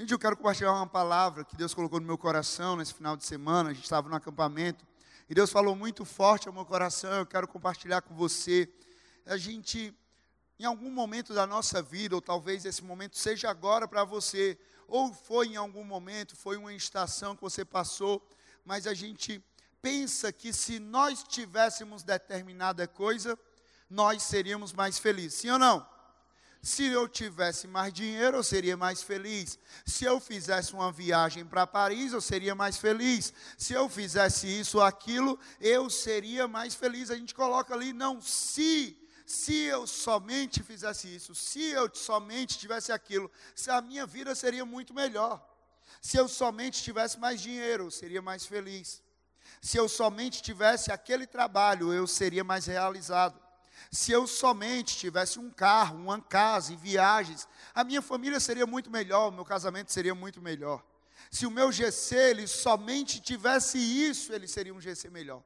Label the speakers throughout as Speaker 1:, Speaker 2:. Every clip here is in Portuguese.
Speaker 1: Gente, eu quero compartilhar uma palavra que Deus colocou no meu coração nesse final de semana. A gente estava no acampamento e Deus falou muito forte ao meu coração. Eu quero compartilhar com você. A gente, em algum momento da nossa vida, ou talvez esse momento seja agora para você, ou foi em algum momento, foi uma estação que você passou, mas a gente pensa que se nós tivéssemos determinada coisa, nós seríamos mais felizes. Sim ou não? Se eu tivesse mais dinheiro, eu seria mais feliz. Se eu fizesse uma viagem para Paris, eu seria mais feliz. Se eu fizesse isso ou aquilo, eu seria mais feliz. A gente coloca ali, não, se, se eu somente fizesse isso, se eu somente tivesse aquilo, a minha vida seria muito melhor. Se eu somente tivesse mais dinheiro, eu seria mais feliz. Se eu somente tivesse aquele trabalho, eu seria mais realizado. Se eu somente tivesse um carro, uma casa e viagens, a minha família seria muito melhor, o meu casamento seria muito melhor. Se o meu GC ele somente tivesse isso, ele seria um GC melhor.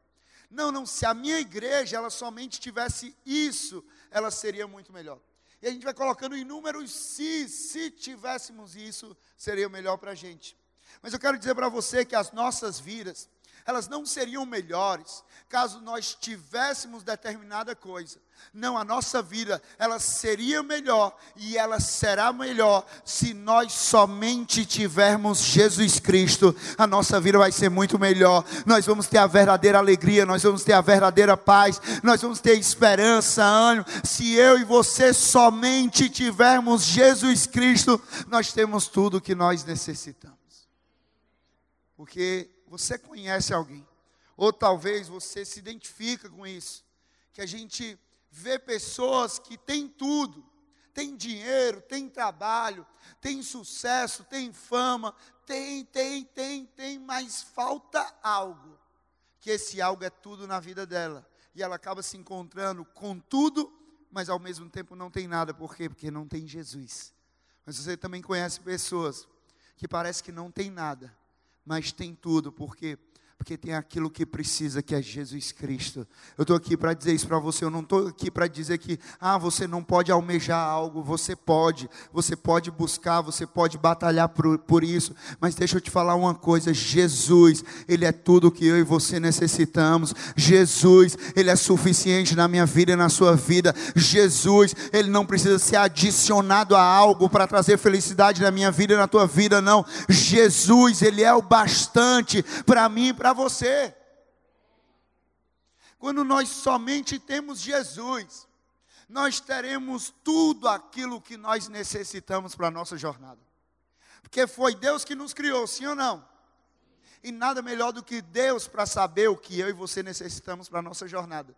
Speaker 1: Não, não, se a minha igreja ela somente tivesse isso, ela seria muito melhor. E a gente vai colocando inúmeros se, se tivéssemos isso, seria melhor para a gente. Mas eu quero dizer para você que as nossas vidas, elas não seriam melhores caso nós tivéssemos determinada coisa. Não, a nossa vida, ela seria melhor e ela será melhor se nós somente tivermos Jesus Cristo. A nossa vida vai ser muito melhor. Nós vamos ter a verdadeira alegria, nós vamos ter a verdadeira paz, nós vamos ter esperança, ânimo. Se eu e você somente tivermos Jesus Cristo, nós temos tudo o que nós necessitamos. Porque você conhece alguém, ou talvez você se identifica com isso, que a gente vê pessoas que têm tudo, tem dinheiro, tem trabalho, tem sucesso, tem fama, tem, tem, tem, tem, mas falta algo. Que esse algo é tudo na vida dela. E ela acaba se encontrando com tudo, mas ao mesmo tempo não tem nada. Por quê? Porque não tem Jesus. Mas você também conhece pessoas que parece que não tem nada, mas tem tudo, porque porque tem aquilo que precisa, que é Jesus Cristo. Eu estou aqui para dizer isso para você, eu não estou aqui para dizer que, ah, você não pode almejar algo, você pode, você pode buscar, você pode batalhar por, por isso, mas deixa eu te falar uma coisa: Jesus, Ele é tudo que eu e você necessitamos, Jesus, Ele é suficiente na minha vida e na sua vida, Jesus, Ele não precisa ser adicionado a algo para trazer felicidade na minha vida e na tua vida, não, Jesus, Ele é o bastante para mim para você. Quando nós somente temos Jesus, nós teremos tudo aquilo que nós necessitamos para a nossa jornada. Porque foi Deus que nos criou, sim ou não? E nada melhor do que Deus para saber o que eu e você necessitamos para a nossa jornada.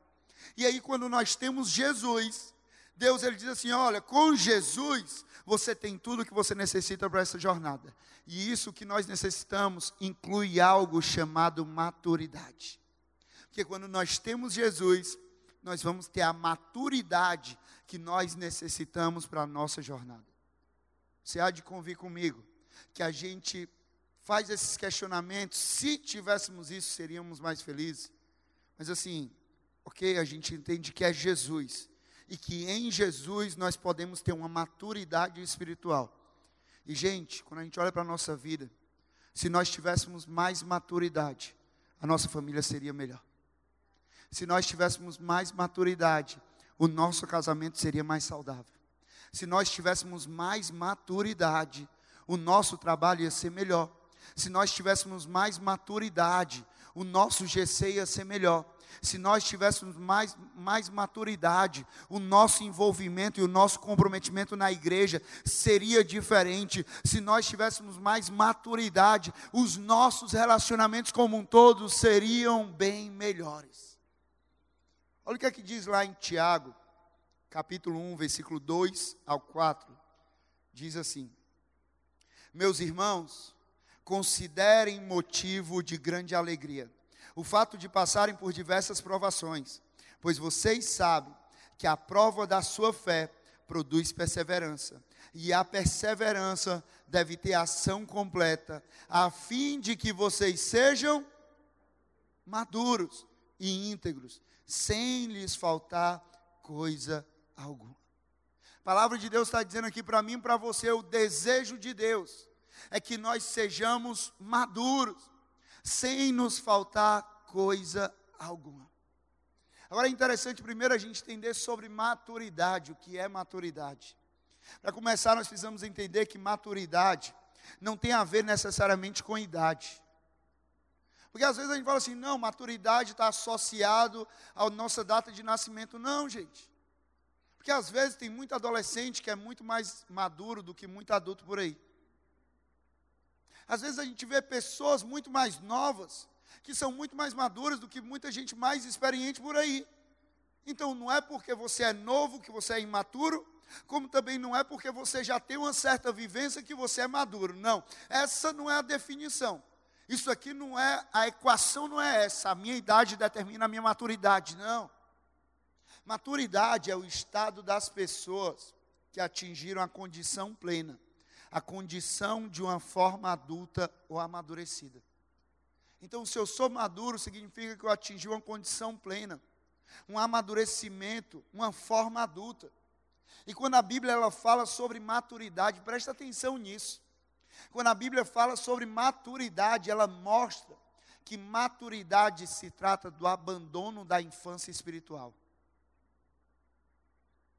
Speaker 1: E aí, quando nós temos Jesus, Deus ele diz assim: olha, com Jesus você tem tudo o que você necessita para essa jornada. E isso que nós necessitamos inclui algo chamado maturidade. Porque quando nós temos Jesus, nós vamos ter a maturidade que nós necessitamos para a nossa jornada. Você há de convir comigo que a gente faz esses questionamentos, se tivéssemos isso, seríamos mais felizes. Mas assim, ok, a gente entende que é Jesus e que em Jesus nós podemos ter uma maturidade espiritual. E, gente, quando a gente olha para a nossa vida, se nós tivéssemos mais maturidade, a nossa família seria melhor. Se nós tivéssemos mais maturidade, o nosso casamento seria mais saudável. Se nós tivéssemos mais maturidade, o nosso trabalho ia ser melhor. Se nós tivéssemos mais maturidade, o nosso GC ia ser melhor se nós tivéssemos mais, mais maturidade, o nosso envolvimento e o nosso comprometimento na igreja seria diferente. Se nós tivéssemos mais maturidade, os nossos relacionamentos como um todo seriam bem melhores. Olha o que é que diz lá em Tiago, capítulo 1, versículo 2 ao 4. Diz assim: Meus irmãos, considerem motivo de grande alegria o fato de passarem por diversas provações, pois vocês sabem que a prova da sua fé produz perseverança, e a perseverança deve ter ação completa, a fim de que vocês sejam maduros e íntegros, sem lhes faltar coisa alguma. A palavra de Deus está dizendo aqui para mim e para você o desejo de Deus é que nós sejamos maduros, sem nos faltar coisa alguma. Agora é interessante primeiro a gente entender sobre maturidade, o que é maturidade. Para começar, nós precisamos entender que maturidade não tem a ver necessariamente com idade. Porque às vezes a gente fala assim, não, maturidade está associado à nossa data de nascimento. Não, gente. Porque às vezes tem muito adolescente que é muito mais maduro do que muito adulto por aí. Às vezes a gente vê pessoas muito mais novas, que são muito mais maduras do que muita gente mais experiente por aí. Então não é porque você é novo que você é imaturo, como também não é porque você já tem uma certa vivência que você é maduro. Não, essa não é a definição. Isso aqui não é, a equação não é essa, a minha idade determina a minha maturidade, não. Maturidade é o estado das pessoas que atingiram a condição plena a condição de uma forma adulta ou amadurecida. Então, se eu sou maduro, significa que eu atingi uma condição plena, um amadurecimento, uma forma adulta. E quando a Bíblia ela fala sobre maturidade, presta atenção nisso. Quando a Bíblia fala sobre maturidade, ela mostra que maturidade se trata do abandono da infância espiritual.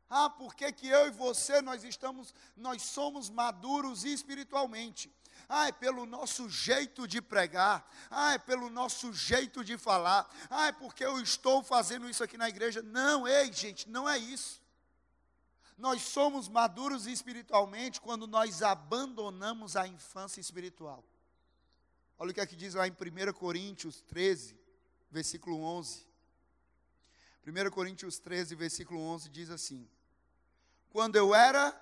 Speaker 1: Ah, por que, que eu e você nós estamos, nós somos maduros espiritualmente? Ah, é pelo nosso jeito de pregar. Ah, é pelo nosso jeito de falar. Ah, é porque eu estou fazendo isso aqui na igreja. Não, ei, gente, não é isso. Nós somos maduros espiritualmente quando nós abandonamos a infância espiritual. Olha o que é que diz lá em 1 Coríntios 13, versículo 11. 1 Coríntios 13, versículo 11 diz assim: quando eu era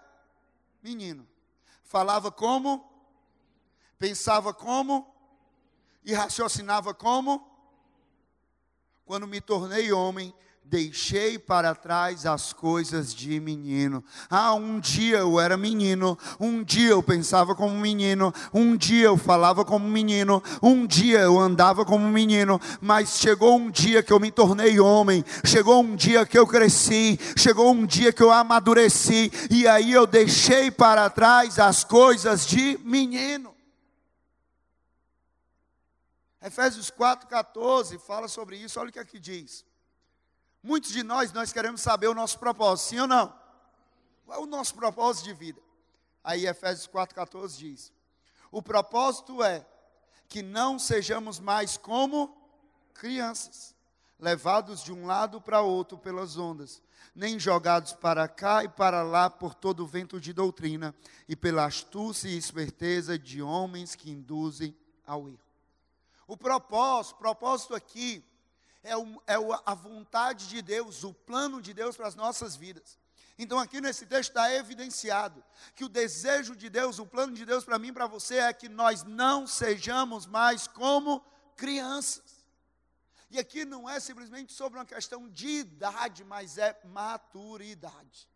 Speaker 1: menino. Falava como, pensava como e raciocinava como. Quando me tornei homem, deixei para trás as coisas de menino. Ah, um dia eu era menino, um dia eu pensava como menino, um dia eu falava como menino, um dia eu andava como menino, mas chegou um dia que eu me tornei homem, chegou um dia que eu cresci, chegou um dia que eu amadureci, e aí eu deixei para trás as coisas de menino. Efésios 4,14 fala sobre isso, olha o que aqui diz. Muitos de nós, nós queremos saber o nosso propósito, sim ou não? Qual é o nosso propósito de vida? Aí Efésios 4,14 diz: O propósito é que não sejamos mais como crianças, levados de um lado para outro pelas ondas, nem jogados para cá e para lá por todo o vento de doutrina e pela astúcia e esperteza de homens que induzem ao erro. O propósito, propósito aqui é, o, é a vontade de Deus, o plano de Deus para as nossas vidas. Então, aqui nesse texto está evidenciado que o desejo de Deus, o plano de Deus para mim e para você é que nós não sejamos mais como crianças. E aqui não é simplesmente sobre uma questão de idade, mas é maturidade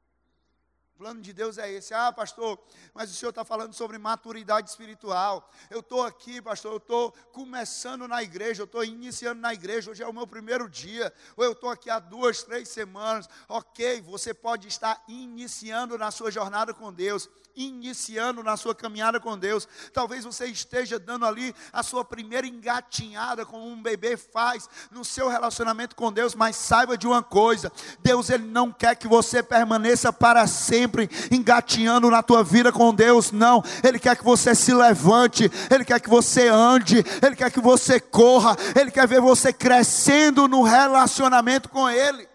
Speaker 1: plano de Deus é esse. Ah, pastor, mas o senhor está falando sobre maturidade espiritual. Eu estou aqui, pastor, eu estou começando na igreja, eu estou iniciando na igreja, hoje é o meu primeiro dia, ou eu estou aqui há duas, três semanas. Ok, você pode estar iniciando na sua jornada com Deus, iniciando na sua caminhada com Deus. Talvez você esteja dando ali a sua primeira engatinhada, como um bebê faz no seu relacionamento com Deus, mas saiba de uma coisa: Deus ele não quer que você permaneça para sempre sempre engatinhando na tua vida com Deus, não. Ele quer que você se levante, Ele quer que você ande, Ele quer que você corra, Ele quer ver você crescendo no relacionamento com Ele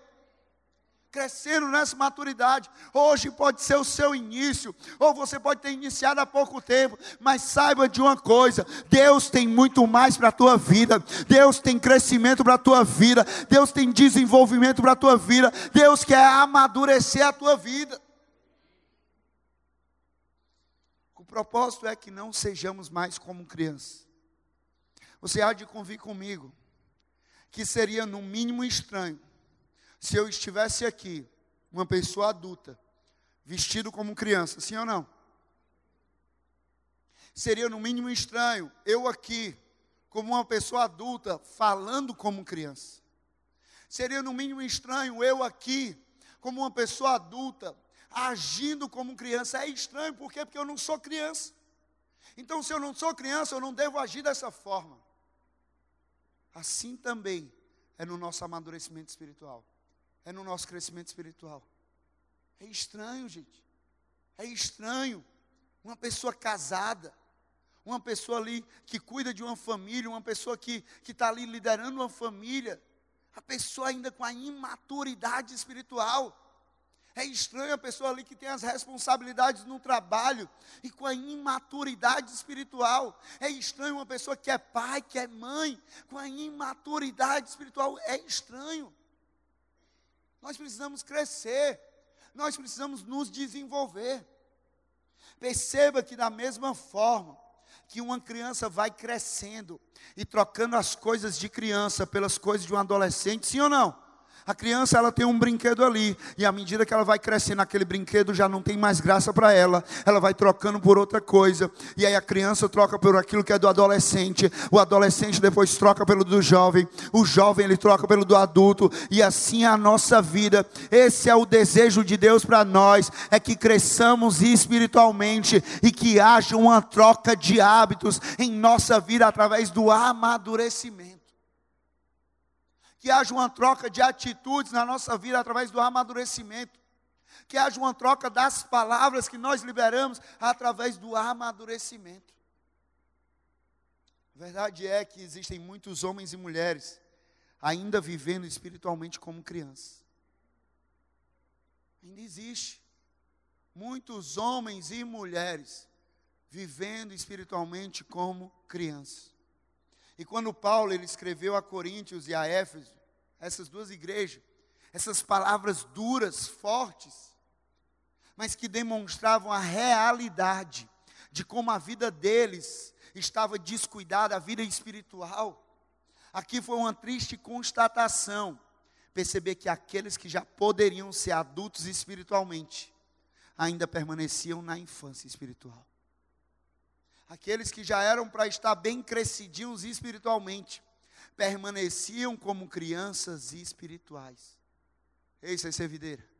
Speaker 1: crescendo nessa maturidade. Hoje pode ser o seu início, ou você pode ter iniciado há pouco tempo, mas saiba de uma coisa: Deus tem muito mais para a tua vida, Deus tem crescimento para a tua vida, Deus tem desenvolvimento para a tua vida, Deus quer amadurecer a tua vida. Propósito é que não sejamos mais como crianças. Você há de convir comigo que seria no mínimo estranho se eu estivesse aqui, uma pessoa adulta, vestido como criança, sim ou não? Seria no mínimo estranho eu aqui, como uma pessoa adulta, falando como criança. Seria no mínimo estranho eu aqui, como uma pessoa adulta, agindo como criança. É estranho, por quê? Porque eu não sou criança. Então, se eu não sou criança, eu não devo agir dessa forma. Assim também é no nosso amadurecimento espiritual, é no nosso crescimento espiritual. É estranho, gente. É estranho uma pessoa casada, uma pessoa ali que cuida de uma família, uma pessoa que está ali liderando uma família, a pessoa ainda com a imaturidade espiritual. É estranho a pessoa ali que tem as responsabilidades no trabalho e com a imaturidade espiritual. É estranho uma pessoa que é pai, que é mãe, com a imaturidade espiritual. É estranho. Nós precisamos crescer, nós precisamos nos desenvolver. Perceba que, da mesma forma que uma criança vai crescendo e trocando as coisas de criança pelas coisas de um adolescente, sim ou não? A criança ela tem um brinquedo ali, e à medida que ela vai crescendo, aquele brinquedo já não tem mais graça para ela, ela vai trocando por outra coisa, e aí a criança troca por aquilo que é do adolescente, o adolescente depois troca pelo do jovem, o jovem ele troca pelo do adulto, e assim é a nossa vida. Esse é o desejo de Deus para nós, é que cresçamos espiritualmente e que haja uma troca de hábitos em nossa vida através do amadurecimento que haja uma troca de atitudes na nossa vida através do amadurecimento, que haja uma troca das palavras que nós liberamos através do amadurecimento. A verdade é que existem muitos homens e mulheres ainda vivendo espiritualmente como crianças. Ainda existe muitos homens e mulheres vivendo espiritualmente como crianças. E quando Paulo ele escreveu a Coríntios e a Éfeso, essas duas igrejas, essas palavras duras, fortes, mas que demonstravam a realidade de como a vida deles estava descuidada, a vida espiritual. Aqui foi uma triste constatação perceber que aqueles que já poderiam ser adultos espiritualmente ainda permaneciam na infância espiritual. Aqueles que já eram para estar bem crescidinhos espiritualmente permaneciam como crianças espirituais. Ei, é videira.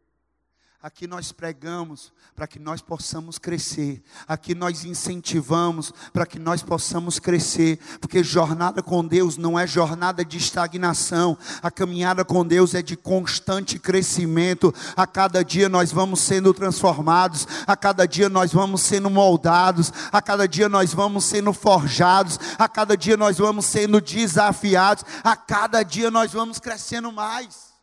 Speaker 1: Aqui nós pregamos para que nós possamos crescer. Aqui nós incentivamos para que nós possamos crescer. Porque jornada com Deus não é jornada de estagnação. A caminhada com Deus é de constante crescimento. A cada dia nós vamos sendo transformados. A cada dia nós vamos sendo moldados. A cada dia nós vamos sendo forjados. A cada dia nós vamos sendo desafiados. A cada dia nós vamos crescendo mais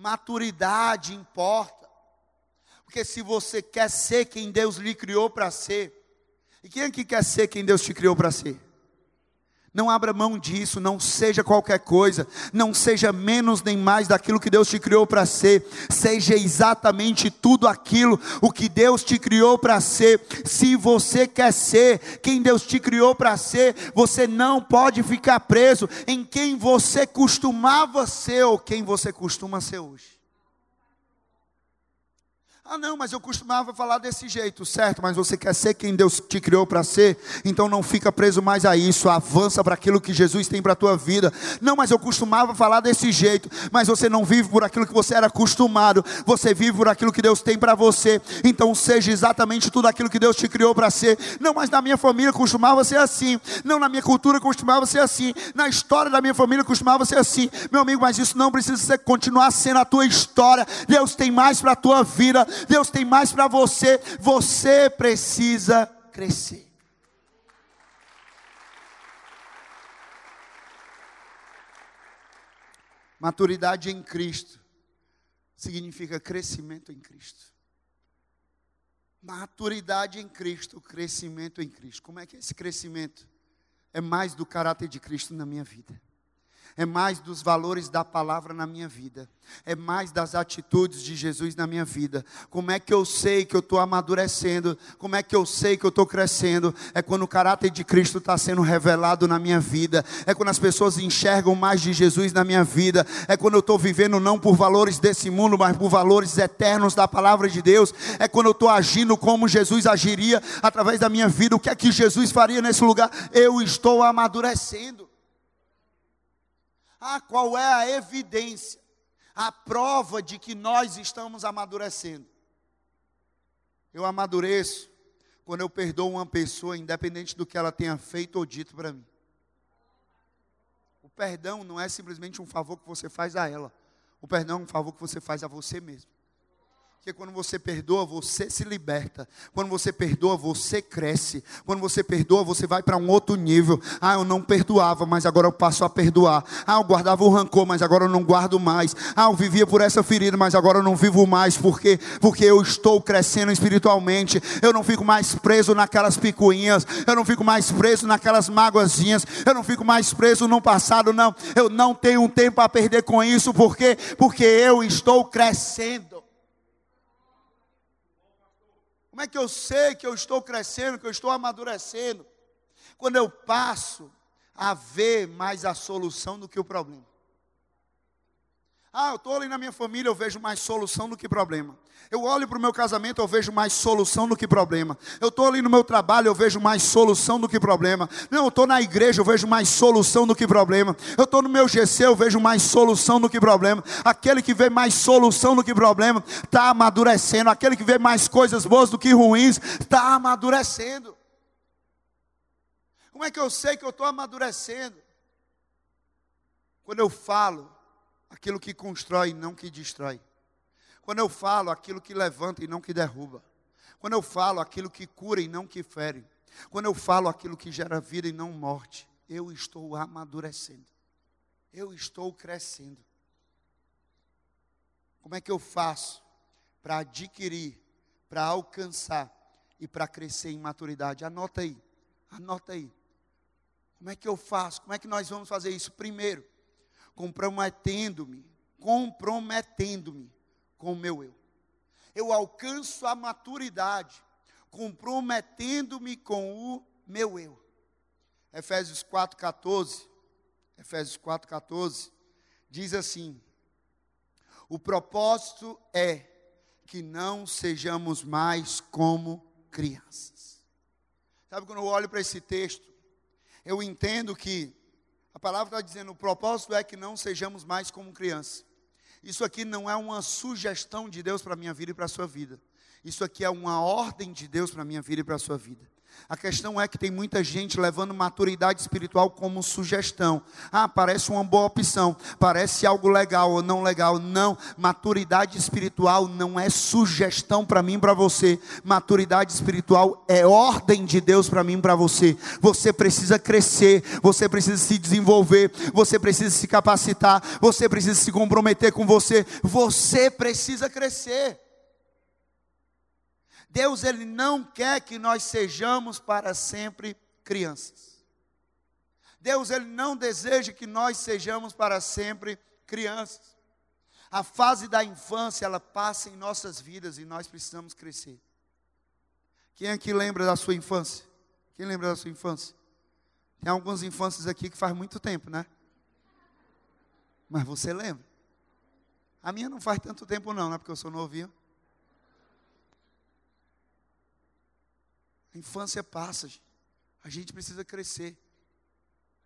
Speaker 1: maturidade importa. Porque se você quer ser quem Deus lhe criou para ser, e quem é que quer ser quem Deus te criou para ser? Não abra mão disso, não seja qualquer coisa, não seja menos nem mais daquilo que Deus te criou para ser, seja exatamente tudo aquilo o que Deus te criou para ser. Se você quer ser quem Deus te criou para ser, você não pode ficar preso em quem você costumava ser ou quem você costuma ser hoje. Ah, não, mas eu costumava falar desse jeito, certo? Mas você quer ser quem Deus te criou para ser? Então não fica preso mais a isso, avança para aquilo que Jesus tem para a tua vida. Não, mas eu costumava falar desse jeito, mas você não vive por aquilo que você era acostumado, você vive por aquilo que Deus tem para você. Então seja exatamente tudo aquilo que Deus te criou para ser. Não, mas na minha família costumava ser assim. Não, na minha cultura costumava ser assim. Na história da minha família costumava ser assim. Meu amigo, mas isso não precisa ser, continuar sendo a tua história. Deus tem mais para a tua vida. Deus tem mais para você. Você precisa crescer. Maturidade em Cristo significa crescimento em Cristo. Maturidade em Cristo, crescimento em Cristo. Como é que é esse crescimento? É mais do caráter de Cristo na minha vida é mais dos valores da palavra na minha vida, é mais das atitudes de Jesus na minha vida. Como é que eu sei que eu estou amadurecendo? Como é que eu sei que eu estou crescendo? É quando o caráter de Cristo está sendo revelado na minha vida, é quando as pessoas enxergam mais de Jesus na minha vida, é quando eu estou vivendo não por valores desse mundo, mas por valores eternos da palavra de Deus, é quando eu estou agindo como Jesus agiria através da minha vida. O que é que Jesus faria nesse lugar? Eu estou amadurecendo. Ah, qual é a evidência, a prova de que nós estamos amadurecendo? Eu amadureço quando eu perdoo uma pessoa, independente do que ela tenha feito ou dito para mim. O perdão não é simplesmente um favor que você faz a ela. O perdão é um favor que você faz a você mesmo. Porque quando você perdoa, você se liberta. Quando você perdoa, você cresce. Quando você perdoa, você vai para um outro nível. Ah, eu não perdoava, mas agora eu passo a perdoar. Ah, eu guardava o rancor, mas agora eu não guardo mais. Ah, eu vivia por essa ferida, mas agora eu não vivo mais. Por quê? Porque eu estou crescendo espiritualmente. Eu não fico mais preso naquelas picuinhas. Eu não fico mais preso naquelas mágoazinhas. Eu não fico mais preso no passado, não. Eu não tenho tempo a perder com isso. Por quê? Porque eu estou crescendo. Como é que eu sei que eu estou crescendo, que eu estou amadurecendo? Quando eu passo a ver mais a solução do que o problema. Ah, eu estou ali na minha família, eu vejo mais solução do que problema. Eu olho para o meu casamento, eu vejo mais solução do que problema. Eu estou ali no meu trabalho, eu vejo mais solução do que problema. Não, eu estou na igreja, eu vejo mais solução do que problema. Eu estou no meu GC, eu vejo mais solução do que problema. Aquele que vê mais solução do que problema, está amadurecendo. Aquele que vê mais coisas boas do que ruins, está amadurecendo. Como é que eu sei que eu estou amadurecendo? Quando eu falo aquilo que constrói, não que destrói. Quando eu falo aquilo que levanta e não que derruba. Quando eu falo aquilo que cura e não que fere. Quando eu falo aquilo que gera vida e não morte. Eu estou amadurecendo. Eu estou crescendo. Como é que eu faço para adquirir, para alcançar e para crescer em maturidade? Anota aí. Anota aí. Como é que eu faço? Como é que nós vamos fazer isso? Primeiro, comprometendo-me, comprometendo-me com o meu eu. Eu alcanço a maturidade, comprometendo-me com o meu eu. Efésios 4,14. Efésios 4,14 diz assim: O propósito é que não sejamos mais como crianças. Sabe quando eu olho para esse texto, eu entendo que a palavra está dizendo: o propósito é que não sejamos mais como crianças. Isso aqui não é uma sugestão de Deus para a minha vida e para a sua vida. Isso aqui é uma ordem de Deus para a minha vida e para a sua vida. A questão é que tem muita gente levando maturidade espiritual como sugestão. Ah, parece uma boa opção, parece algo legal ou não legal. Não, maturidade espiritual não é sugestão para mim para você. Maturidade espiritual é ordem de Deus para mim para você. Você precisa crescer, você precisa se desenvolver, você precisa se capacitar, você precisa se comprometer com você. Você precisa crescer. Deus ele não quer que nós sejamos para sempre crianças. Deus ele não deseja que nós sejamos para sempre crianças. A fase da infância ela passa em nossas vidas e nós precisamos crescer. Quem aqui lembra da sua infância? Quem lembra da sua infância? Tem algumas infâncias aqui que faz muito tempo, né? Mas você lembra? A minha não faz tanto tempo não, não é porque eu sou novinho. A infância passa, a gente precisa crescer.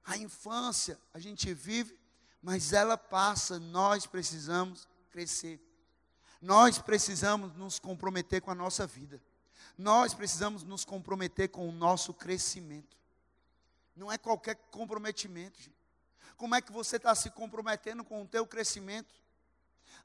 Speaker 1: A infância a gente vive, mas ela passa, nós precisamos crescer. Nós precisamos nos comprometer com a nossa vida. Nós precisamos nos comprometer com o nosso crescimento. Não é qualquer comprometimento, gente. Como é que você está se comprometendo com o teu crescimento?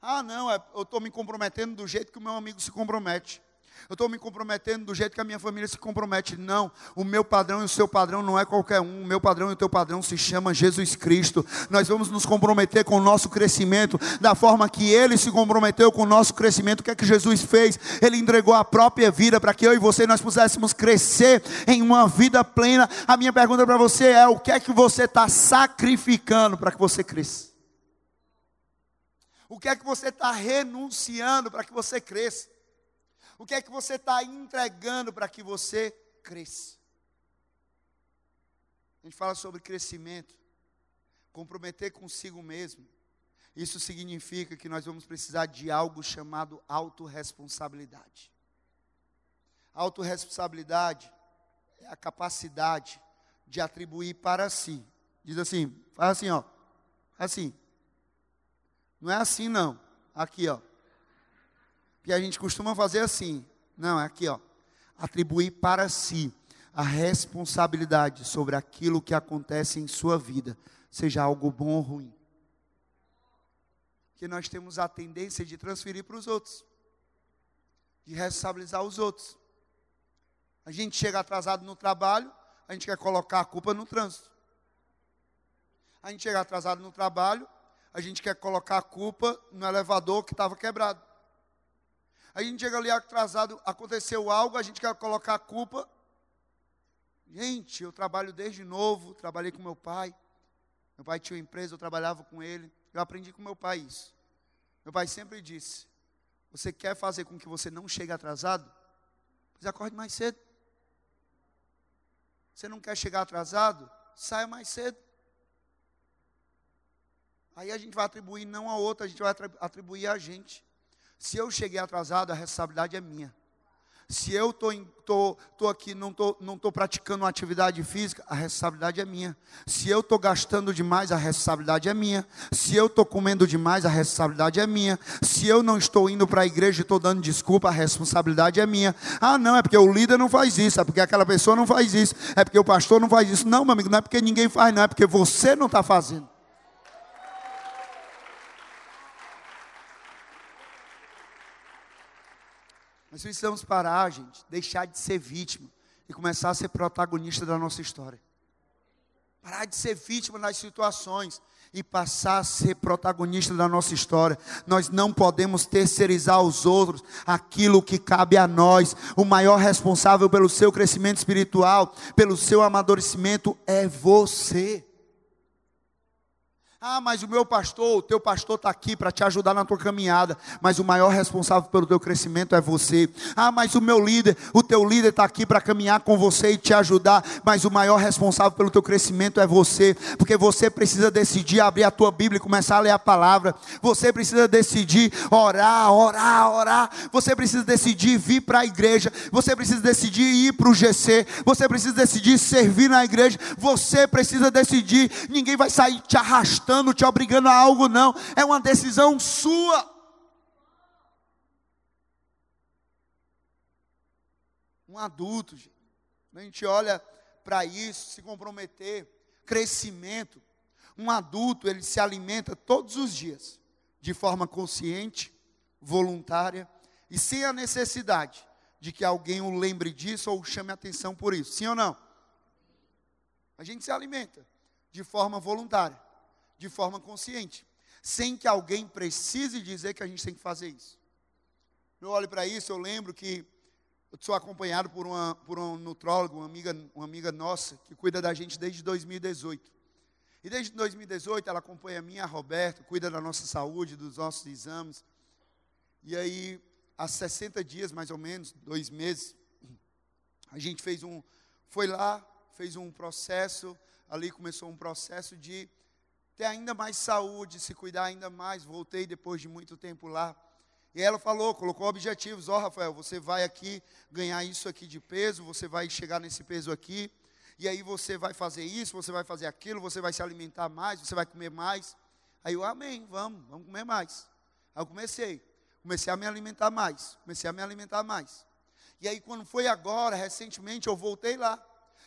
Speaker 1: Ah, não, é, eu estou me comprometendo do jeito que o meu amigo se compromete. Eu estou me comprometendo do jeito que a minha família se compromete. Não, o meu padrão e o seu padrão não é qualquer um. O meu padrão e o teu padrão se chama Jesus Cristo. Nós vamos nos comprometer com o nosso crescimento da forma que ele se comprometeu com o nosso crescimento. O que é que Jesus fez? Ele entregou a própria vida para que eu e você nós pudéssemos crescer em uma vida plena. A minha pergunta para você é: o que é que você está sacrificando para que você cresça? O que é que você está renunciando para que você cresça? O que é que você está entregando para que você cresça? A gente fala sobre crescimento, comprometer consigo mesmo. Isso significa que nós vamos precisar de algo chamado autorresponsabilidade. Autorresponsabilidade é a capacidade de atribuir para si. Diz assim, faz assim, ó. Assim. Não é assim não. Aqui, ó. Porque a gente costuma fazer assim. Não, é aqui, ó. atribuir para si a responsabilidade sobre aquilo que acontece em sua vida, seja algo bom ou ruim. Que nós temos a tendência de transferir para os outros, de responsabilizar os outros. A gente chega atrasado no trabalho, a gente quer colocar a culpa no trânsito. A gente chega atrasado no trabalho, a gente quer colocar a culpa no elevador que estava quebrado. A gente chega ali atrasado, aconteceu algo, a gente quer colocar a culpa. Gente, eu trabalho desde novo, trabalhei com meu pai. Meu pai tinha uma empresa, eu trabalhava com ele. Eu aprendi com meu pai isso. Meu pai sempre disse: Você quer fazer com que você não chegue atrasado? Pois acorde mais cedo. Você não quer chegar atrasado? Saia mais cedo. Aí a gente vai atribuir não a outra, a gente vai atribuir a gente. Se eu cheguei atrasado, a responsabilidade é minha. Se eu tô, tô, tô aqui, não tô, não tô praticando uma atividade física, a responsabilidade é minha. Se eu tô gastando demais, a responsabilidade é minha. Se eu tô comendo demais, a responsabilidade é minha. Se eu não estou indo para a igreja e estou dando desculpa, a responsabilidade é minha. Ah, não, é porque o líder não faz isso, é porque aquela pessoa não faz isso, é porque o pastor não faz isso. Não, meu amigo, não é porque ninguém faz, não, é porque você não está fazendo. Nós precisamos parar, gente, deixar de ser vítima e começar a ser protagonista da nossa história. Parar de ser vítima das situações e passar a ser protagonista da nossa história. Nós não podemos terceirizar aos outros aquilo que cabe a nós. O maior responsável pelo seu crescimento espiritual, pelo seu amadurecimento é você. Ah, mas o meu pastor, o teu pastor está aqui para te ajudar na tua caminhada, mas o maior responsável pelo teu crescimento é você. Ah, mas o meu líder, o teu líder está aqui para caminhar com você e te ajudar, mas o maior responsável pelo teu crescimento é você, porque você precisa decidir abrir a tua Bíblia e começar a ler a palavra. Você precisa decidir orar, orar, orar. Você precisa decidir vir para a igreja. Você precisa decidir ir para o GC. Você precisa decidir servir na igreja. Você precisa decidir. Ninguém vai sair te arrastando forçando, te obrigando a algo, não. É uma decisão sua. Um adulto, gente. A gente olha para isso, se comprometer, crescimento. Um adulto, ele se alimenta todos os dias, de forma consciente, voluntária e sem a necessidade de que alguém o lembre disso ou chame atenção por isso. Sim ou não? A gente se alimenta de forma voluntária de forma consciente, sem que alguém precise dizer que a gente tem que fazer isso. Eu olho para isso, eu lembro que eu sou acompanhado por, uma, por um nutrólogo, uma amiga, uma amiga nossa, que cuida da gente desde 2018. E desde 2018 ela acompanha a mim, a Roberto, cuida da nossa saúde, dos nossos exames. E aí, há 60 dias, mais ou menos, dois meses, a gente fez um, foi lá, fez um processo, ali começou um processo de ter ainda mais saúde, se cuidar ainda mais. Voltei depois de muito tempo lá. E ela falou, colocou objetivos. Ó, oh, Rafael, você vai aqui ganhar isso aqui de peso, você vai chegar nesse peso aqui. E aí você vai fazer isso, você vai fazer aquilo, você vai se alimentar mais, você vai comer mais. Aí eu, amém, vamos, vamos comer mais. Aí eu comecei, comecei a me alimentar mais, comecei a me alimentar mais. E aí quando foi agora, recentemente, eu voltei lá.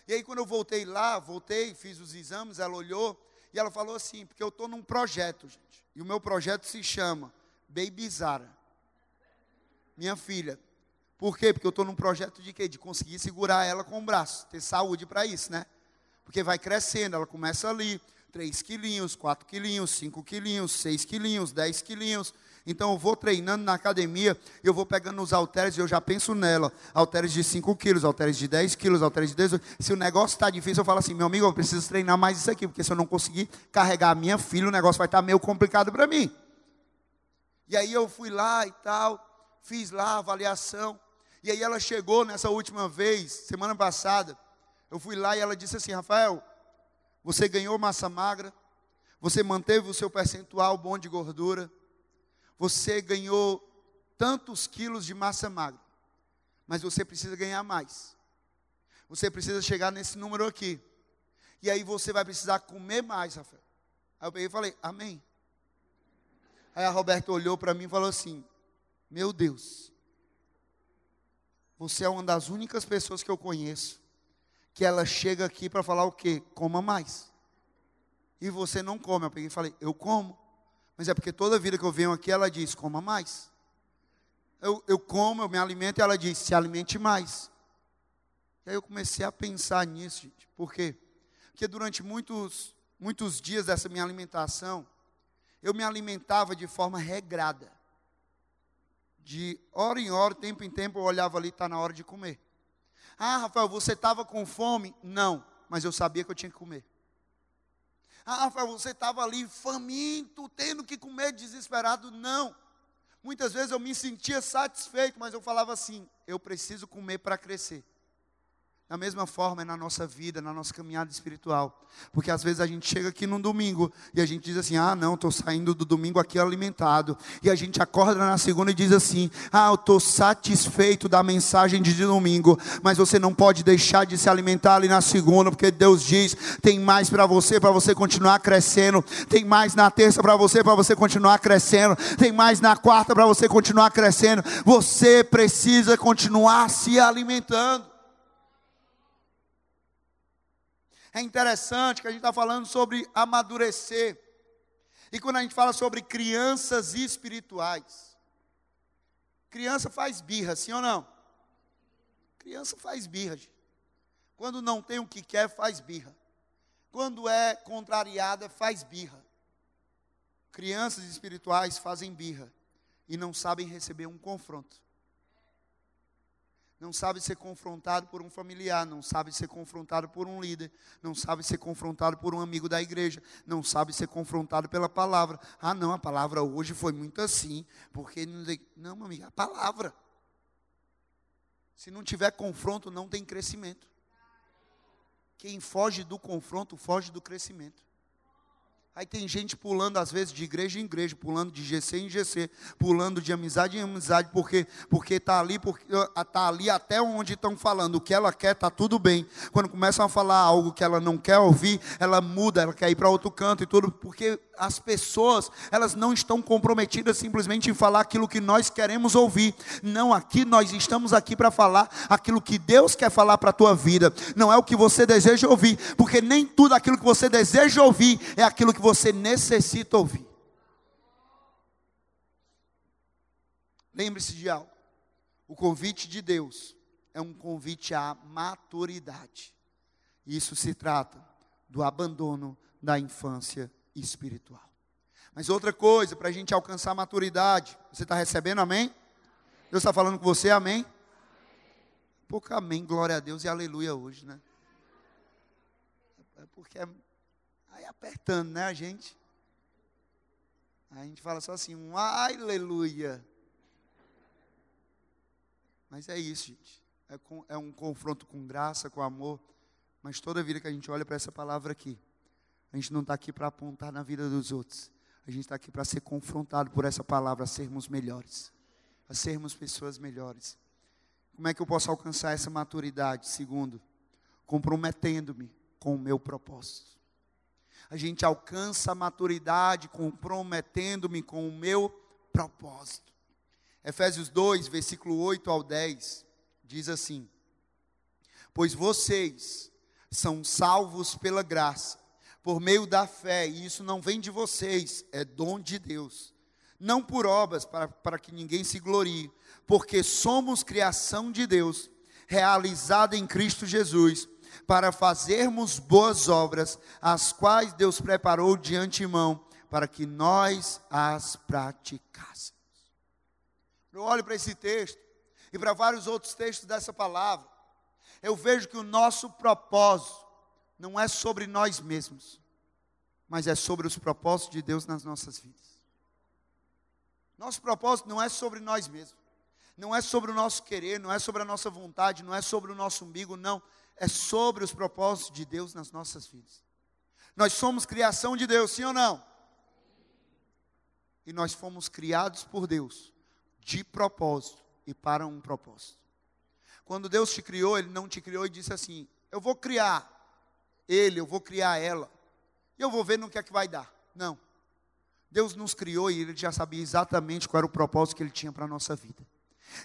Speaker 1: E aí quando eu voltei lá, voltei, fiz os exames, ela olhou, e ela falou assim, porque eu estou num projeto, gente. E o meu projeto se chama Baby Zara. Minha filha. Por quê? Porque eu estou num projeto de quê? De conseguir segurar ela com o braço. Ter saúde para isso, né? Porque vai crescendo, ela começa ali, 3 quilinhos, 4 quilinhos, 5 quilinhos, 6 quilinhos, 10 quilinhos. Então eu vou treinando na academia, eu vou pegando os halteres e eu já penso nela. Halteres de 5 quilos, halteres de 10 quilos, halteres de 18. Se o negócio está difícil, eu falo assim, meu amigo, eu preciso treinar mais isso aqui, porque se eu não conseguir carregar a minha filha, o negócio vai estar tá meio complicado para mim. E aí eu fui lá e tal, fiz lá a avaliação. E aí ela chegou nessa última vez, semana passada. Eu fui lá e ela disse assim: Rafael, você ganhou massa magra, você manteve o seu percentual bom de gordura, você ganhou tantos quilos de massa magra, mas você precisa ganhar mais. Você precisa chegar nesse número aqui. E aí você vai precisar comer mais, Rafael. Aí eu peguei e falei, amém. Aí a Roberta olhou para mim e falou assim: Meu Deus, você é uma das únicas pessoas que eu conheço que ela chega aqui para falar o quê? Coma mais. E você não come. Eu peguei e falei, eu como. Mas é porque toda vida que eu venho aqui, ela diz, coma mais. Eu, eu como, eu me alimento, e ela diz, se alimente mais. E aí eu comecei a pensar nisso, gente. Por quê? Porque durante muitos, muitos dias dessa minha alimentação, eu me alimentava de forma regrada. De hora em hora, tempo em tempo, eu olhava ali, está na hora de comer. Ah, Rafael, você estava com fome? Não, mas eu sabia que eu tinha que comer. Ah, Rafael, você estava ali faminto, tendo que comer, desesperado? Não. Muitas vezes eu me sentia satisfeito, mas eu falava assim: eu preciso comer para crescer. Da mesma forma é na nossa vida, na nossa caminhada espiritual. Porque às vezes a gente chega aqui num domingo e a gente diz assim: ah, não, estou saindo do domingo aqui alimentado. E a gente acorda na segunda e diz assim: ah, eu estou satisfeito da mensagem de domingo. Mas você não pode deixar de se alimentar ali na segunda, porque Deus diz: tem mais para você, para você continuar crescendo. Tem mais na terça para você, para você continuar crescendo. Tem mais na quarta para você continuar crescendo. Você precisa continuar se alimentando. É interessante que a gente está falando sobre amadurecer. E quando a gente fala sobre crianças espirituais, criança faz birra, sim ou não? Criança faz birra. Gente. Quando não tem o que quer, faz birra. Quando é contrariada, faz birra. Crianças espirituais fazem birra e não sabem receber um confronto não sabe ser confrontado por um familiar, não sabe ser confrontado por um líder, não sabe ser confrontado por um amigo da igreja, não sabe ser confrontado pela palavra. Ah, não, a palavra hoje foi muito assim, porque não, meu amigo, a palavra. Se não tiver confronto, não tem crescimento. Quem foge do confronto, foge do crescimento. Aí tem gente pulando, às vezes, de igreja em igreja, pulando de GC em GC, pulando de amizade em amizade, porque porque está ali, porque tá ali até onde estão falando. O que ela quer está tudo bem. Quando começam a falar algo que ela não quer ouvir, ela muda, ela quer ir para outro canto e tudo, porque as pessoas, elas não estão comprometidas simplesmente em falar aquilo que nós queremos ouvir. Não, aqui nós estamos aqui para falar aquilo que Deus quer falar para a tua vida. Não é o que você deseja ouvir, porque nem tudo aquilo que você deseja ouvir é aquilo que você necessita ouvir. Lembre-se de algo. O convite de Deus é um convite à maturidade. Isso se trata do abandono da infância espiritual. Mas outra coisa, para a gente alcançar maturidade, você está recebendo amém? Deus está falando com você, amém? Pouco amém, glória a Deus e aleluia hoje, né? É porque é Aí apertando, né, a gente? A gente fala só assim, um aleluia. Mas é isso, gente. É, com, é um confronto com graça, com amor. Mas toda vida que a gente olha para essa palavra aqui, a gente não está aqui para apontar na vida dos outros. A gente está aqui para ser confrontado por essa palavra, a sermos melhores, a sermos pessoas melhores. Como é que eu posso alcançar essa maturidade? Segundo, comprometendo-me com o meu propósito a gente alcança a maturidade comprometendo-me com o meu propósito. Efésios 2, versículo 8 ao 10, diz assim: Pois vocês são salvos pela graça, por meio da fé, e isso não vem de vocês, é dom de Deus. Não por obras, para, para que ninguém se glorie, porque somos criação de Deus, realizada em Cristo Jesus para fazermos boas obras, as quais Deus preparou de antemão para que nós as praticássemos. Eu olho para esse texto e para vários outros textos dessa palavra, eu vejo que o nosso propósito não é sobre nós mesmos, mas é sobre os propósitos de Deus nas nossas vidas. Nosso propósito não é sobre nós mesmos, não é sobre o nosso querer, não é sobre a nossa vontade, não é sobre o nosso umbigo, não é sobre os propósitos de Deus nas nossas vidas. Nós somos criação de Deus, sim ou não? E nós fomos criados por Deus, de propósito e para um propósito. Quando Deus te criou, Ele não te criou e disse assim: Eu vou criar ele, eu vou criar ela, eu vou ver no que é que vai dar. Não. Deus nos criou e Ele já sabia exatamente qual era o propósito que Ele tinha para a nossa vida.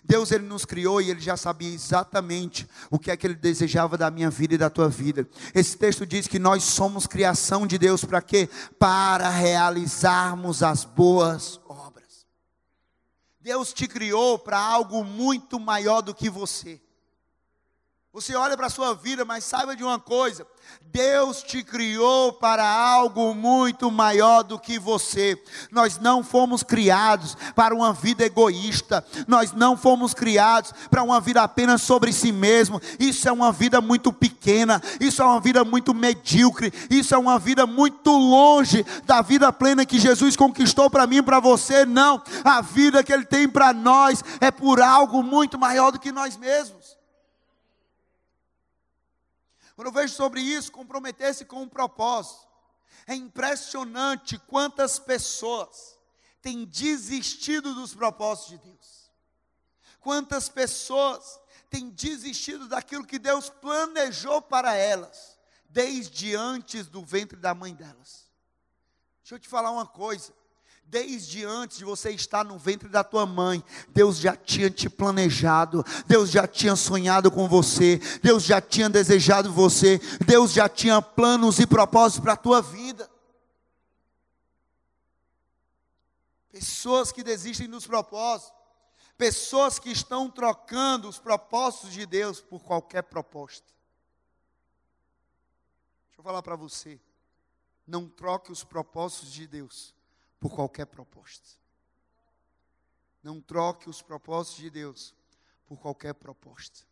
Speaker 1: Deus ele nos criou e ele já sabia exatamente o que é que ele desejava da minha vida e da tua vida. Esse texto diz que nós somos criação de Deus para quê? Para realizarmos as boas obras. Deus te criou para algo muito maior do que você. Você olha para a sua vida, mas saiba de uma coisa: Deus te criou para algo muito maior do que você. Nós não fomos criados para uma vida egoísta, nós não fomos criados para uma vida apenas sobre si mesmo. Isso é uma vida muito pequena, isso é uma vida muito medíocre, isso é uma vida muito longe da vida plena que Jesus conquistou para mim e para você. Não, a vida que Ele tem para nós é por algo muito maior do que nós mesmos. Quando eu vejo sobre isso, comprometer-se com um propósito. É impressionante quantas pessoas têm desistido dos propósitos de Deus. Quantas pessoas têm desistido daquilo que Deus planejou para elas, desde antes do ventre da mãe delas. Deixa eu te falar uma coisa desde antes de você estar no ventre da tua mãe, Deus já tinha te planejado, Deus já tinha sonhado com você, Deus já tinha desejado você, Deus já tinha planos e propósitos para a tua vida. Pessoas que desistem dos propósitos, pessoas que estão trocando os propósitos de Deus por qualquer proposta. Deixa eu falar para você, não troque os propósitos de Deus por qualquer proposta. Não troque os propósitos de Deus por qualquer proposta.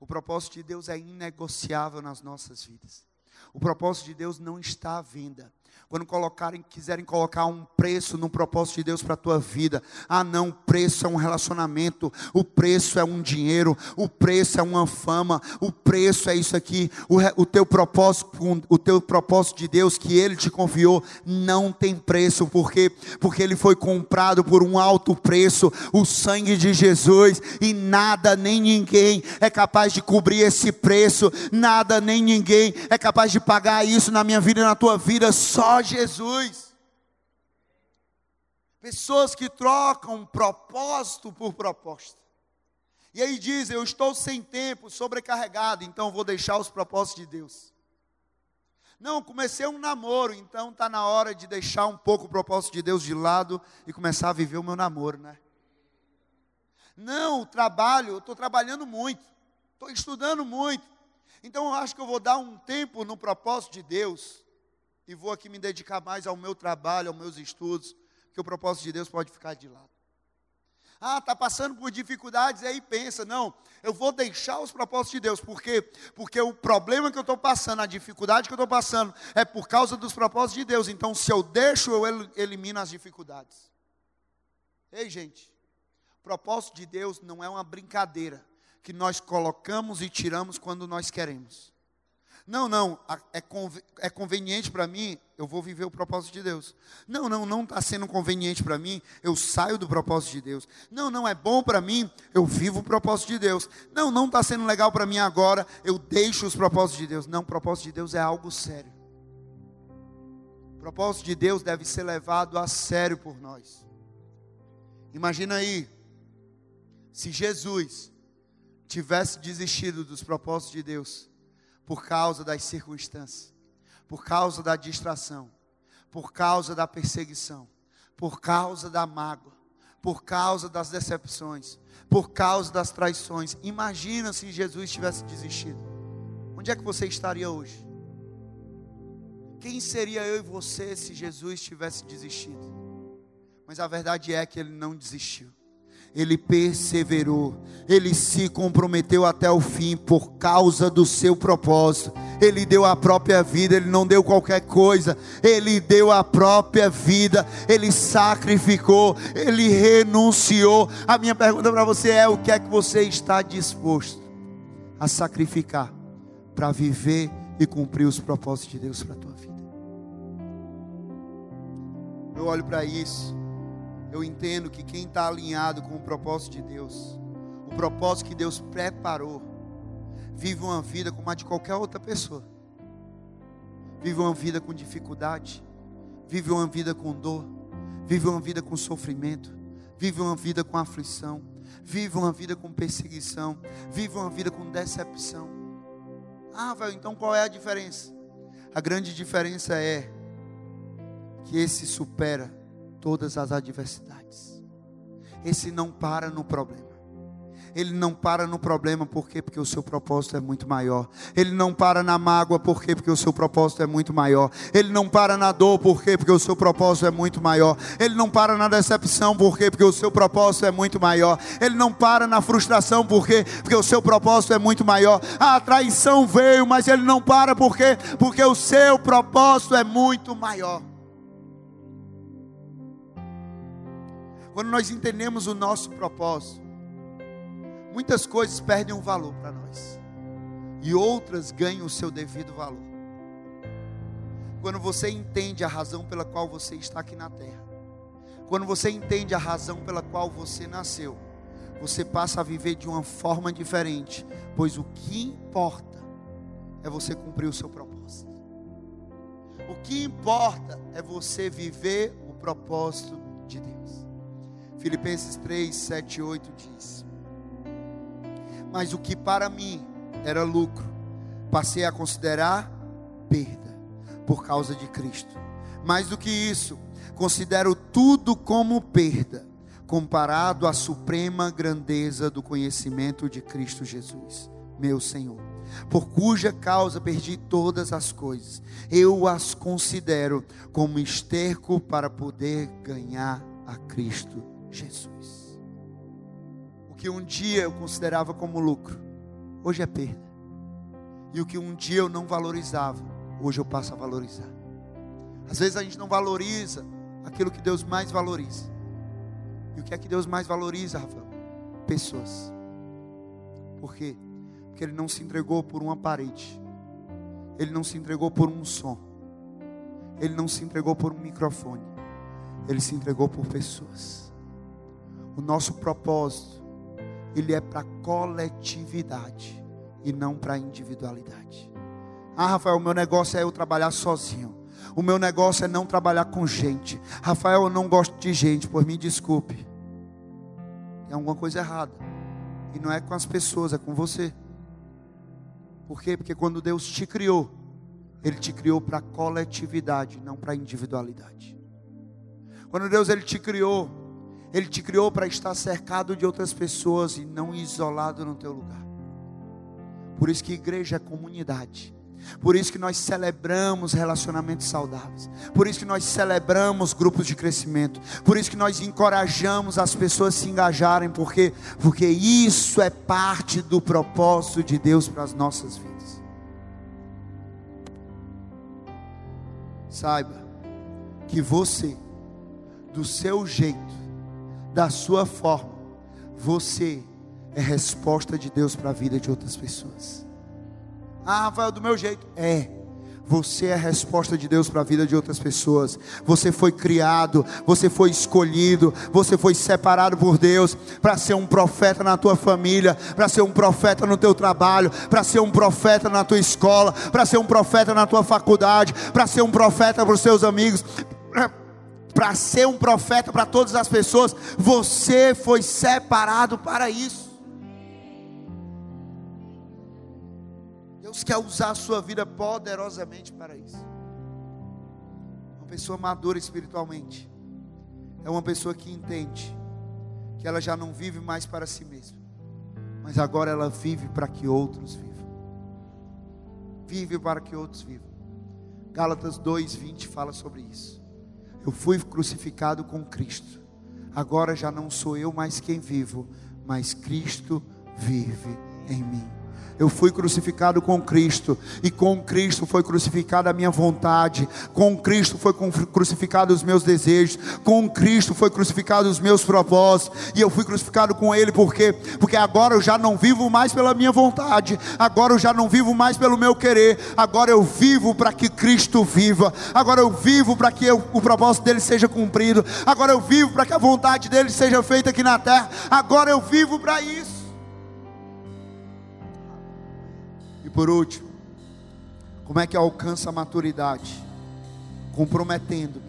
Speaker 1: O propósito de Deus é inegociável nas nossas vidas. O propósito de Deus não está à venda. Quando colocarem, quiserem colocar um preço no propósito de Deus para a tua vida, ah não, o preço é um relacionamento, o preço é um dinheiro, o preço é uma fama, o preço é isso aqui, o, o teu propósito, o teu propósito de Deus que Ele te confiou não tem preço, porque porque Ele foi comprado por um alto preço, o sangue de Jesus, e nada nem ninguém é capaz de cobrir esse preço, nada nem ninguém é capaz de pagar isso na minha vida e na tua vida, só Jesus. Pessoas que trocam propósito por proposta. E aí diz: Eu estou sem tempo, sobrecarregado, então vou deixar os propósitos de Deus. Não, comecei um namoro, então está na hora de deixar um pouco o propósito de Deus de lado e começar a viver o meu namoro, né? Não, o trabalho, eu estou trabalhando muito, estou estudando muito, então eu acho que eu vou dar um tempo no propósito de Deus e vou aqui me dedicar mais ao meu trabalho, aos meus estudos, que o propósito de Deus pode ficar de lado. Ah, está passando por dificuldades, aí pensa, não, eu vou deixar os propósitos de Deus, por quê? Porque o problema que eu estou passando, a dificuldade que eu estou passando, é por causa dos propósitos de Deus. Então, se eu deixo, eu elimino as dificuldades. Ei, gente, propósito de Deus não é uma brincadeira que nós colocamos e tiramos quando nós queremos. Não, não, é, é conveniente para mim, eu vou viver o propósito de Deus. Não, não, não está sendo conveniente para mim, eu saio do propósito de Deus. Não, não é bom para mim, eu vivo o propósito de Deus. Não, não está sendo legal para mim agora, eu deixo os propósitos de Deus. Não, o propósito de Deus é algo sério. O propósito de Deus deve ser levado a sério por nós. Imagina aí, se Jesus tivesse desistido dos propósitos de Deus, por causa das circunstâncias, por causa da distração, por causa da perseguição, por causa da mágoa, por causa das decepções, por causa das traições. Imagina se Jesus tivesse desistido. Onde é que você estaria hoje? Quem seria eu e você se Jesus tivesse desistido? Mas a verdade é que ele não desistiu ele perseverou, ele se comprometeu até o fim por causa do seu propósito. Ele deu a própria vida, ele não deu qualquer coisa, ele deu a própria vida, ele sacrificou, ele renunciou. A minha pergunta para você é: o que é que você está disposto a sacrificar para viver e cumprir os propósitos de Deus para a tua vida? Eu olho para isso eu entendo que quem está alinhado com o propósito de Deus, o propósito que Deus preparou, vive uma vida como a de qualquer outra pessoa. Vive uma vida com dificuldade, vive uma vida com dor, vive uma vida com sofrimento, vive uma vida com aflição, vive uma vida com perseguição, vive uma vida com decepção. Ah, velho, então qual é a diferença? A grande diferença é que esse supera todas as adversidades. Esse não para no problema. Ele não para no problema, por quê? Porque o seu propósito é muito maior. Ele não para na mágoa, por quê? Porque o seu propósito é muito maior. Ele não para na dor, por quê? Porque o seu propósito é muito maior. Ele não para na decepção, por quê? Porque o seu propósito é muito maior. Ele não para na frustração, por quê? Porque o seu propósito é muito maior. A traição veio, mas ele não para, por quê? Porque o seu propósito é muito maior. Quando nós entendemos o nosso propósito, muitas coisas perdem um valor para nós, e outras ganham o seu devido valor. Quando você entende a razão pela qual você está aqui na terra, quando você entende a razão pela qual você nasceu, você passa a viver de uma forma diferente, pois o que importa é você cumprir o seu propósito. O que importa é você viver o propósito de Deus. Filipenses 3, 7 e 8 diz: mas o que para mim era lucro, passei a considerar perda por causa de Cristo. Mais do que isso, considero tudo como perda, comparado à suprema grandeza do conhecimento de Cristo Jesus, meu Senhor, por cuja causa perdi todas as coisas. Eu as considero como esterco para poder ganhar a Cristo Jesus que um dia eu considerava como lucro, hoje é perda. E o que um dia eu não valorizava, hoje eu passo a valorizar. Às vezes a gente não valoriza aquilo que Deus mais valoriza. E o que é que Deus mais valoriza, Rafael? Pessoas. Por quê? Porque Ele não se entregou por uma parede. Ele não se entregou por um som. Ele não se entregou por um microfone. Ele se entregou por pessoas. O nosso propósito ele é para coletividade e não para individualidade. Ah, Rafael, o meu negócio é eu trabalhar sozinho. O meu negócio é não trabalhar com gente. Rafael, eu não gosto de gente, por me desculpe. Tem alguma coisa errada. E não é com as pessoas, é com você. Por quê? Porque quando Deus te criou, Ele te criou para coletividade, não para individualidade. Quando Deus ele te criou, ele te criou para estar cercado de outras pessoas e não isolado no teu lugar. Por isso que igreja é comunidade. Por isso que nós celebramos relacionamentos saudáveis. Por isso que nós celebramos grupos de crescimento. Por isso que nós encorajamos as pessoas a se engajarem, porque porque isso é parte do propósito de Deus para as nossas vidas. Saiba que você do seu jeito da sua forma, você é resposta de Deus para a vida de outras pessoas. Ah, Rafael, do meu jeito. É. Você é a resposta de Deus para a vida de outras pessoas. Você foi criado, você foi escolhido, você foi separado por Deus para ser um profeta na tua família, para ser um profeta no teu trabalho, para ser um profeta na tua escola, para ser um profeta na tua faculdade, para ser um profeta para os seus amigos para ser um profeta para todas as pessoas, você foi separado para isso. Deus quer usar a sua vida poderosamente para isso. Uma pessoa madura espiritualmente é uma pessoa que entende que ela já não vive mais para si mesma, mas agora ela vive para que outros vivam. Vive para que outros vivam. Gálatas 2:20 fala sobre isso. Eu fui crucificado com Cristo. Agora já não sou eu mais quem vivo, mas Cristo vive em mim. Eu fui crucificado com Cristo, e com Cristo foi crucificada a minha vontade, com Cristo foi crucificado os meus desejos, com Cristo foi crucificado os meus propósitos, e eu fui crucificado com Ele, por quê? Porque agora eu já não vivo mais pela minha vontade, agora eu já não vivo mais pelo meu querer, agora eu vivo para que Cristo viva, agora eu vivo para que eu, o propósito dele seja cumprido, agora eu vivo para que a vontade dele seja feita aqui na terra, agora eu vivo para isso. Por último, como é que alcança a maturidade? Comprometendo-me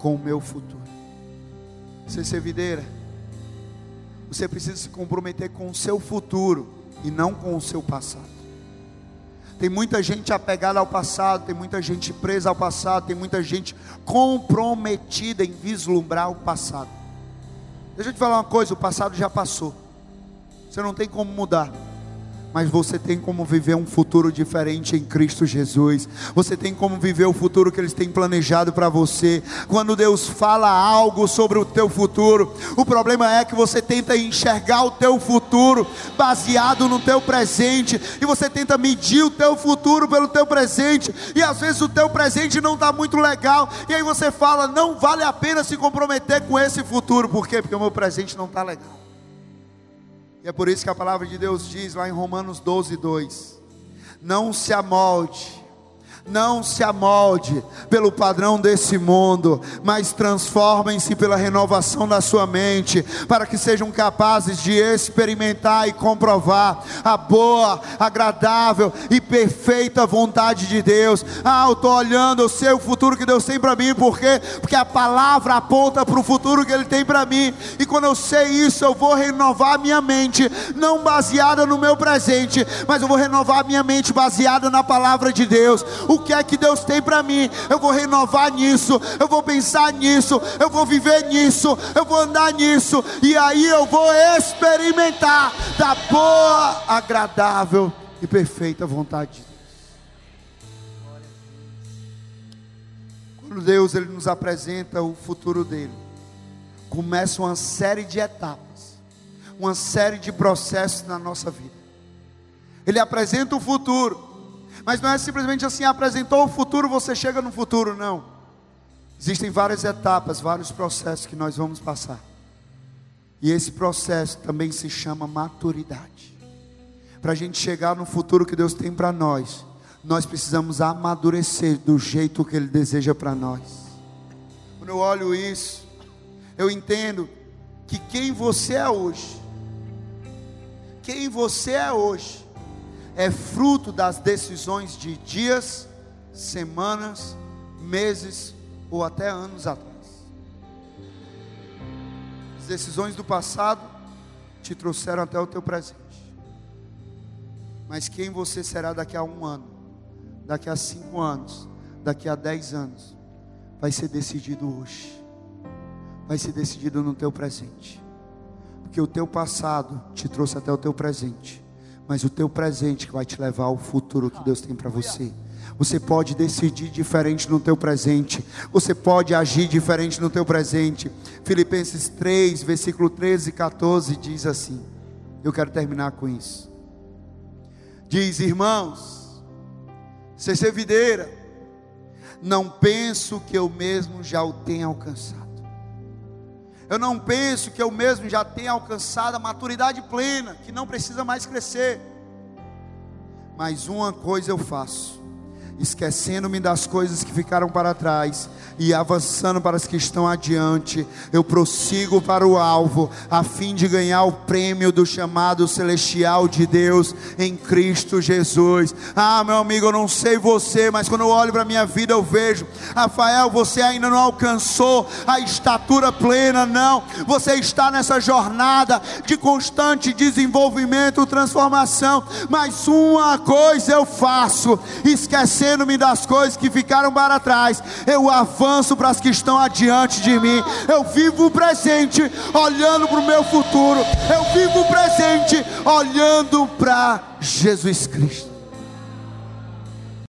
Speaker 1: com o meu futuro. Você ser videira, Você precisa se comprometer com o seu futuro e não com o seu passado. Tem muita gente apegada ao passado, tem muita gente presa ao passado, tem muita gente comprometida em vislumbrar o passado. Deixa eu te falar uma coisa: o passado já passou, você não tem como mudar mas você tem como viver um futuro diferente em Cristo Jesus. Você tem como viver o futuro que Ele tem planejado para você. Quando Deus fala algo sobre o teu futuro, o problema é que você tenta enxergar o teu futuro baseado no teu presente e você tenta medir o teu futuro pelo teu presente e às vezes o teu presente não está muito legal e aí você fala não vale a pena se comprometer com esse futuro. Por quê? Porque o meu presente não está legal. E é por isso que a palavra de Deus diz lá em Romanos 12, 2: Não se amolde não se amolde pelo padrão desse mundo, mas transformem-se pela renovação da sua mente, para que sejam capazes de experimentar e comprovar a boa, agradável e perfeita vontade de Deus. Ah, eu estou olhando, eu sei o futuro que Deus tem para mim, por quê? Porque a palavra aponta para o futuro que Ele tem para mim, e quando eu sei isso, eu vou renovar minha mente, não baseada no meu presente, mas eu vou renovar minha mente baseada na palavra de Deus que é que Deus tem para mim. Eu vou renovar nisso, eu vou pensar nisso, eu vou viver nisso, eu vou andar nisso, e aí eu vou experimentar da boa, agradável e perfeita vontade de Deus. Quando Deus ele nos apresenta o futuro dele, começa uma série de etapas, uma série de processos na nossa vida. Ele apresenta o futuro, mas não é simplesmente assim, apresentou o futuro, você chega no futuro, não. Existem várias etapas, vários processos que nós vamos passar. E esse processo também se chama maturidade. Para a gente chegar no futuro que Deus tem para nós, nós precisamos amadurecer do jeito que Ele deseja para nós. Quando eu olho isso, eu entendo que quem você é hoje, quem você é hoje, é fruto das decisões de dias, semanas, meses ou até anos atrás. As decisões do passado te trouxeram até o teu presente. Mas quem você será daqui a um ano, daqui a cinco anos, daqui a dez anos, vai ser decidido hoje. Vai ser decidido no teu presente. Porque o teu passado te trouxe até o teu presente mas o teu presente que vai te levar ao futuro que Deus tem para você. Você pode decidir diferente no teu presente. Você pode agir diferente no teu presente. Filipenses 3, versículo 13 e 14 diz assim. Eu quero terminar com isso. Diz, irmãos, CC Videira, não penso que eu mesmo já o tenha alcançado. Eu não penso que eu mesmo já tenha alcançado a maturidade plena, que não precisa mais crescer. Mas uma coisa eu faço esquecendo-me das coisas que ficaram para trás e avançando para as que estão adiante, eu prossigo para o alvo, a fim de ganhar o prêmio do chamado celestial de Deus em Cristo Jesus. Ah, meu amigo, eu não sei você, mas quando eu olho para a minha vida, eu vejo, Rafael, você ainda não alcançou a estatura plena, não. Você está nessa jornada de constante desenvolvimento, transformação, mas uma coisa eu faço, esquecendo esquecendo-me das coisas que ficaram para trás, eu avanço para as que estão adiante de mim. Eu vivo o presente olhando para o meu futuro. Eu vivo o presente olhando para Jesus Cristo.